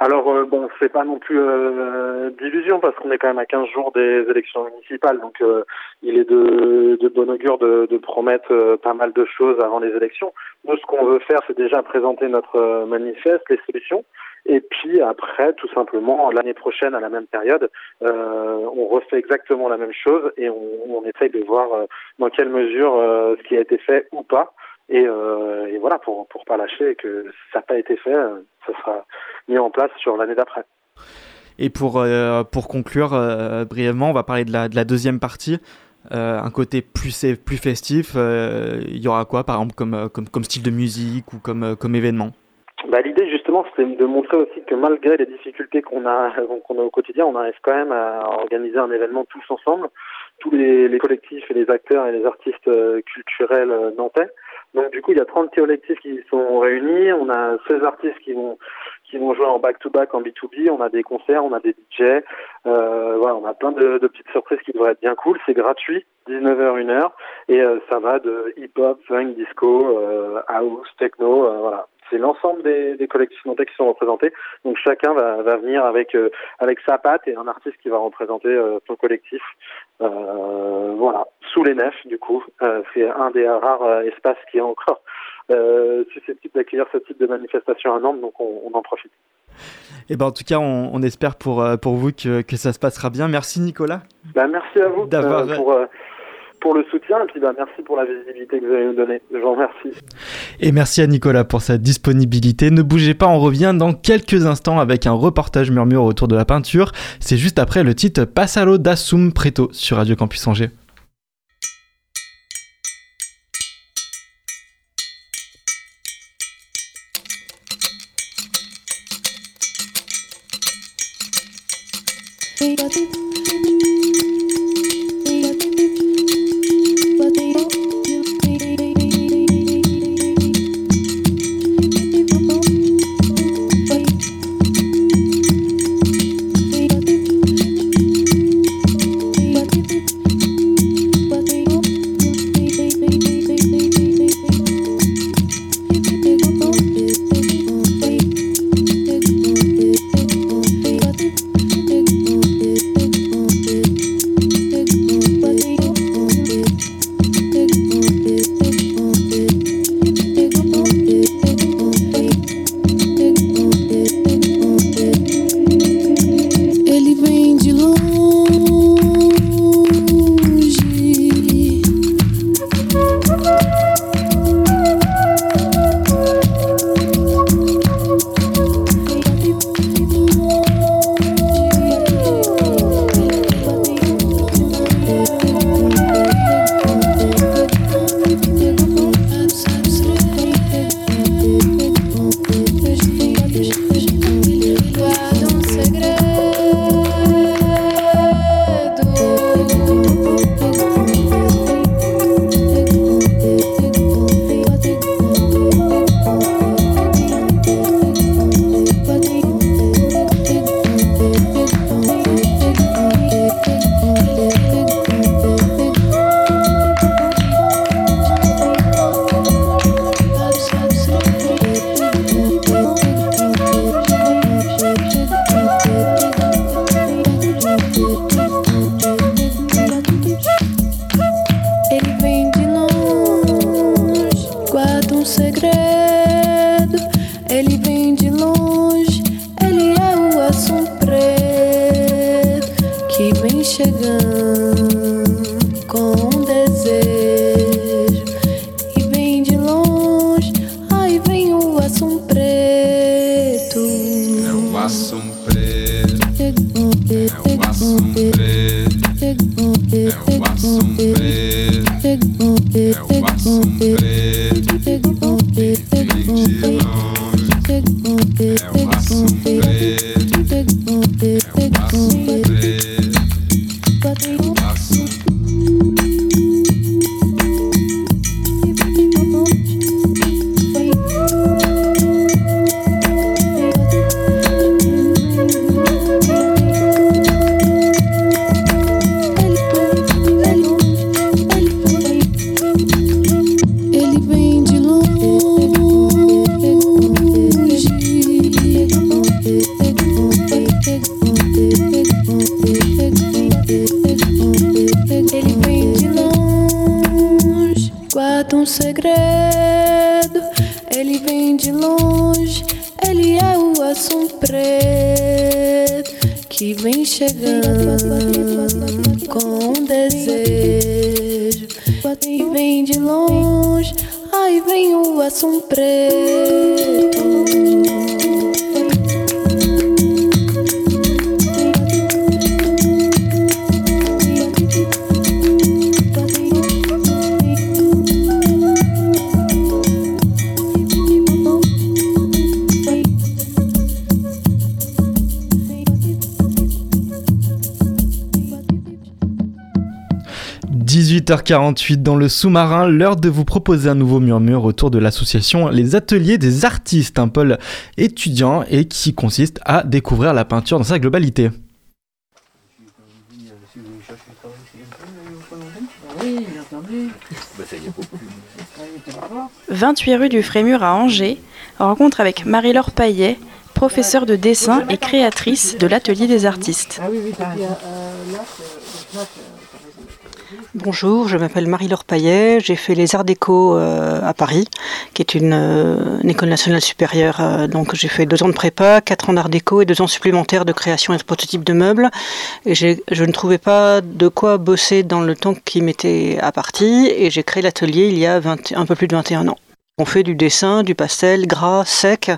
Alors euh, bon, c'est pas non plus euh, d'illusion parce qu'on est quand même à 15 jours des élections municipales, donc euh, il est de, de bon augure de, promettre euh, pas mal de choses avant les élections. Nous, ce qu'on veut faire, c'est déjà présenter notre manifeste, les solutions, et puis après, tout simplement, l'année prochaine, à la même période, euh, on refait exactement la même chose et on, on essaye de voir euh, dans quelle mesure euh, ce qui a été fait ou pas. Et, euh, et voilà, pour pour pas lâcher et que ça n'a pas été fait, ça sera mis en place sur l'année d'après.
Et pour, pour conclure brièvement, on va parler de la, de la deuxième partie. Euh, un côté plus, plus festif, euh, il y aura quoi par exemple comme, comme, comme style de musique ou comme, comme événement?
Bah, l'idée justement, c'était de montrer aussi que malgré les difficultés qu'on a, qu'on a au quotidien, on arrive quand même à organiser un événement tous ensemble, tous les, collectifs et les acteurs et les artistes euh, culturels euh, nantais. Donc du coup, il y a 30 collectifs qui sont réunis, on a 16 artistes qui vont qui vont jouer en back-to-back en B2B, on a des concerts, on a des DJ, euh, voilà, on a plein de, petites surprises qui devraient être bien cool, c'est gratuit, 19h, 1h, et ça va de hip-hop, funk, disco, house, techno, voilà. C'est l'ensemble des, des collectifs nantais qui sont représentés, donc chacun va, va venir avec euh, avec sa patte et un artiste qui va représenter euh, son collectif, euh, voilà, sous les nefs du coup, c'est un des rares espaces qui est encore susceptible d'accueillir ce type de manifestation à Nantes, donc on, on en profite.
Et ben en tout cas, on, on espère pour, pour vous que, que ça se passera bien. Merci Nicolas.
Bah, merci à vous
D'avoir-
pour, pour le soutien et puis bah, merci pour la visibilité que vous allez nous donner. Je vous remercie.
Et merci à Nicolas pour sa disponibilité. Ne bougez pas, on revient dans quelques instants avec un reportage murmure autour de la peinture. C'est juste après le titre Passalo d'Assum Preto sur Radio Campus Angers.
eu assunto
18h48 dans le sous-marin, l'heure de vous proposer un nouveau murmure autour de l'association Les Ateliers des Artistes, un pôle étudiant et qui consiste à découvrir la peinture dans sa globalité.
28 rue du Frémur à Angers, rencontre avec Marie-Laure Paillet, professeure de dessin et créatrice de l'Atelier des artistes.
Bonjour, je m'appelle Marie-Laure Paillet, j'ai fait les Arts Déco euh, à Paris, qui est une, euh, école nationale supérieure. euh, donc j'ai fait deux ans de prépa, quatre ans d'Art Déco et deux ans supplémentaires de création et de prototype de meubles. Et je ne trouvais pas de quoi bosser dans le temps qui m'était imparti et j'ai créé l'atelier il y a 20 un peu plus de 21 ans. On fait du dessin, du pastel, gras, sec,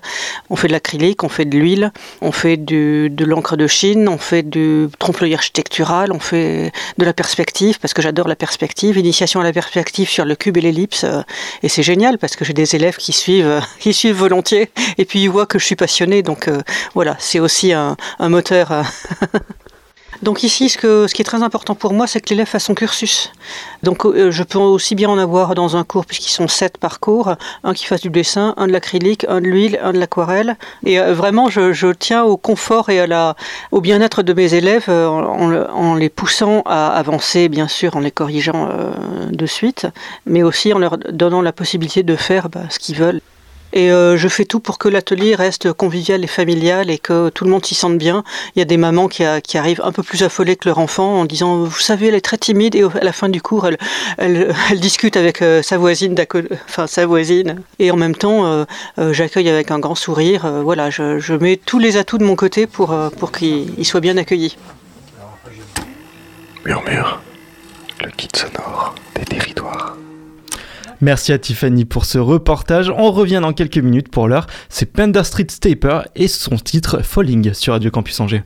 on fait de l'acrylique, on fait de l'huile, on fait de l'encre de Chine, on fait du trompe-l'œil architectural, on fait de la perspective, parce que j'adore la perspective, initiation à la perspective sur le cube et l'ellipse, euh, et c'est génial parce que j'ai des élèves qui suivent, euh, qui suivent volontiers, et puis ils voient que je suis passionnée, donc euh, voilà, c'est aussi un moteur. Donc ici, ce, qui est très important pour moi, c'est que l'élève fasse son cursus. Donc euh, je peux aussi bien en avoir dans un cours, puisqu'ils sont sept par cours, un qui fasse du dessin, un de l'acrylique, un de l'huile, un de l'aquarelle. Et euh, vraiment, je, tiens au confort et au bien-être de mes élèves euh, en, les poussant à avancer, bien sûr, en les corrigeant de suite, mais aussi en leur donnant la possibilité de faire bah, ce qu'ils veulent. Et euh, je fais tout pour que l'atelier reste convivial et familial et que tout le monde s'y sente bien. Il y a des mamans qui, arrivent un peu plus affolées que leur enfant en disant Vous savez, elle est très timide et à la fin du cours, elle, discute avec euh, sa voisine, cô- enfin sa voisine. Et en même temps, euh, euh, j'accueille avec un grand sourire. Euh, voilà, je, mets tous les atouts de mon côté pour, euh, pour qu'ils ils soient bien accueillis.
Murmure, le guide sonore des territoires.
Merci à Tiffany pour ce reportage. On revient dans quelques minutes pour l'heure. C'est Panda Street Stepper et son titre Falling sur Radio Campus Angers.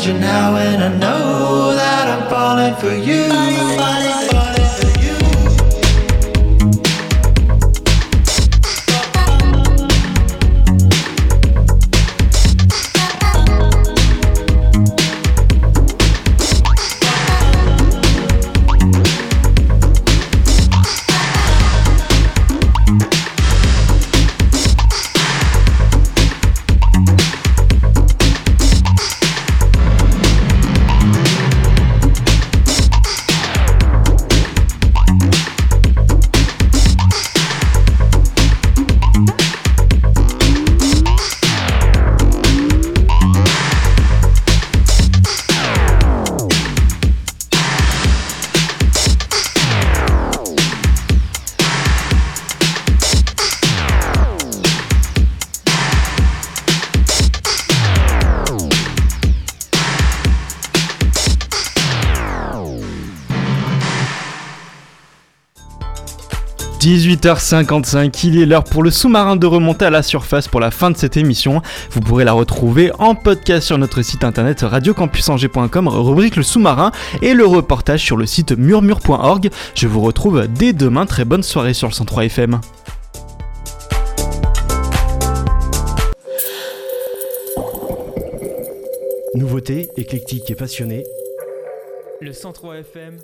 Imagine how, and I know that I'm falling for you.
18h55, il est l'heure pour le sous-marin de remonter à la surface pour la fin de cette émission. Vous pourrez la retrouver en podcast sur notre site internet radiocampusangers.com, rubrique le sous-marin et le reportage sur le site murmure.org. Je vous retrouve dès demain, très bonne soirée sur le 103 FM. Nouveauté, éclectique et passionné. Le 103 FM